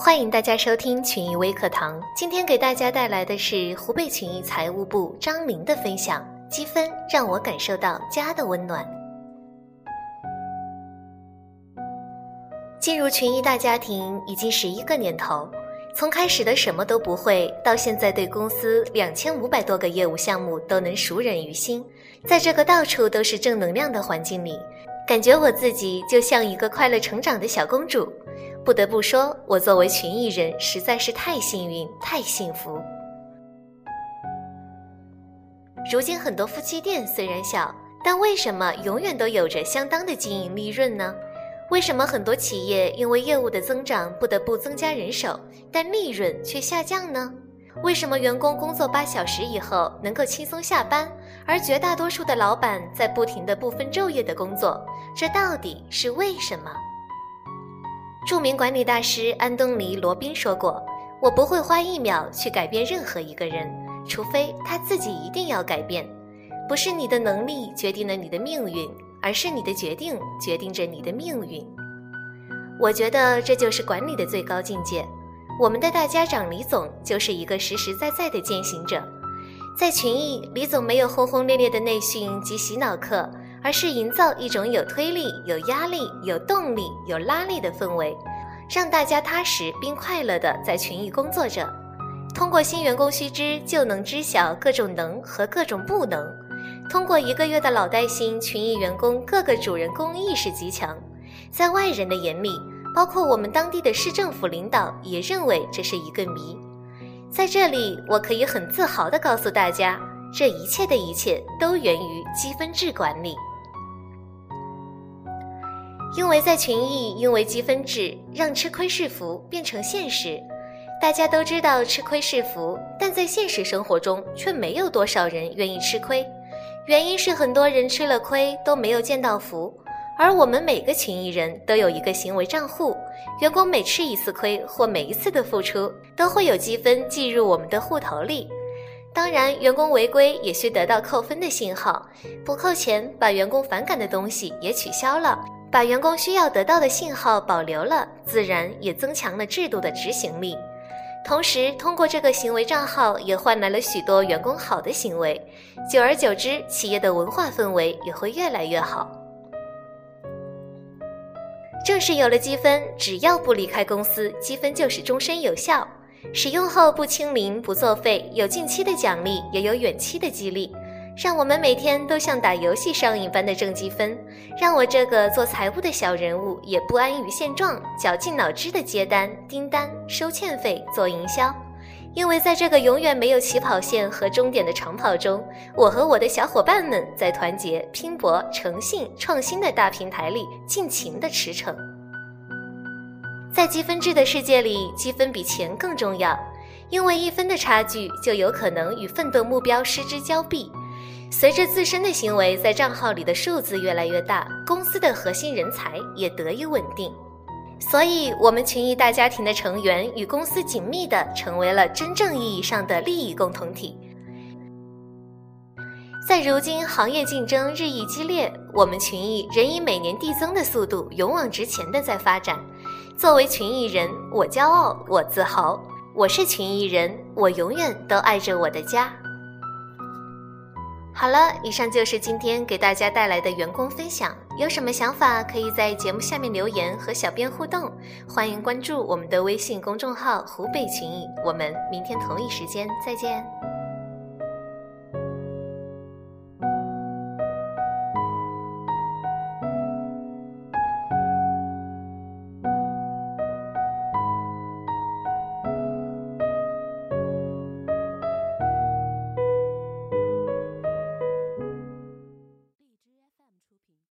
欢迎大家收听群益微课堂。今天给大家带来的是湖北群益财务部张玲的分享。积分让我感受到家的温暖。进入群益大家庭已经十一个年头，从开始的什么都不会，到现在对公司两千五百多个业务项目都能熟稔于心。在这个到处都是正能量的环境里，感觉我自己就像一个快乐成长的小公主。不得不说，我作为群艺人实在是太幸运、太幸福。如今很多夫妻店虽然小，但为什么永远都有着相当的经营利润呢？为什么很多企业因为业务的增长不得不增加人手，但利润却下降呢？为什么员工工作八小时以后能够轻松下班，而绝大多数的老板在不停的不分昼夜的工作？这到底是为什么？著名管理大师安东尼·罗宾说过：“我不会花一秒去改变任何一个人，除非他自己一定要改变。不是你的能力决定了你的命运，而是你的决定决定着你的命运。”我觉得这就是管理的最高境界。我们的大家长李总就是一个实实在在的践行者。在群益，李总没有轰轰烈烈的内训及洗脑课。而是营造一种有推力、有压力、有动力、有拉力的氛围，让大家踏实并快乐地在群益工作着。通过新员工须知，就能知晓各种能和各种不能。通过一个月的老带新，群益员工各个主人公意识极强，在外人的眼里，包括我们当地的市政府领导也认为这是一个谜。在这里，我可以很自豪地告诉大家，这一切的一切都源于积分制管理。因为在群益，因为积分制让吃亏是福变成现实。大家都知道吃亏是福，但在现实生活中却没有多少人愿意吃亏。原因是很多人吃了亏都没有见到福。而我们每个群益人都有一个行为账户，员工每吃一次亏或每一次的付出，都会有积分计入我们的户头里。当然，员工违规也需得到扣分的信号，不扣钱，把员工反感的东西也取消了。把员工需要得到的信号保留了，自然也增强了制度的执行力。同时，通过这个行为账号，也换来了许多员工好的行为。久而久之，企业的文化氛围也会越来越好。正是有了积分，只要不离开公司，积分就是终身有效。使用后不清零、不作废，有近期的奖励，也有远期的激励。让我们每天都像打游戏上瘾般的挣积分，让我这个做财务的小人物也不安于现状，绞尽脑汁的接单、订单、收欠费、做营销。因为在这个永远没有起跑线和终点的长跑中，我和我的小伙伴们在团结、拼搏、诚信、创新的大平台里尽情的驰骋。在积分制的世界里，积分比钱更重要，因为一分的差距就有可能与奋斗目标失之交臂。随着自身的行为在账号里的数字越来越大，公司的核心人才也得以稳定，所以，我们群益大家庭的成员与公司紧密的成为了真正意义上的利益共同体。在如今行业竞争日益激烈，我们群益仍以每年递增的速度勇往直前的在发展。作为群益人，我骄傲，我自豪，我是群益人，我永远都爱着我的家。好了，以上就是今天给大家带来的员工分享。有什么想法，可以在节目下面留言和小编互动。欢迎关注我们的微信公众号“湖北群益”。我们明天同一时间再见。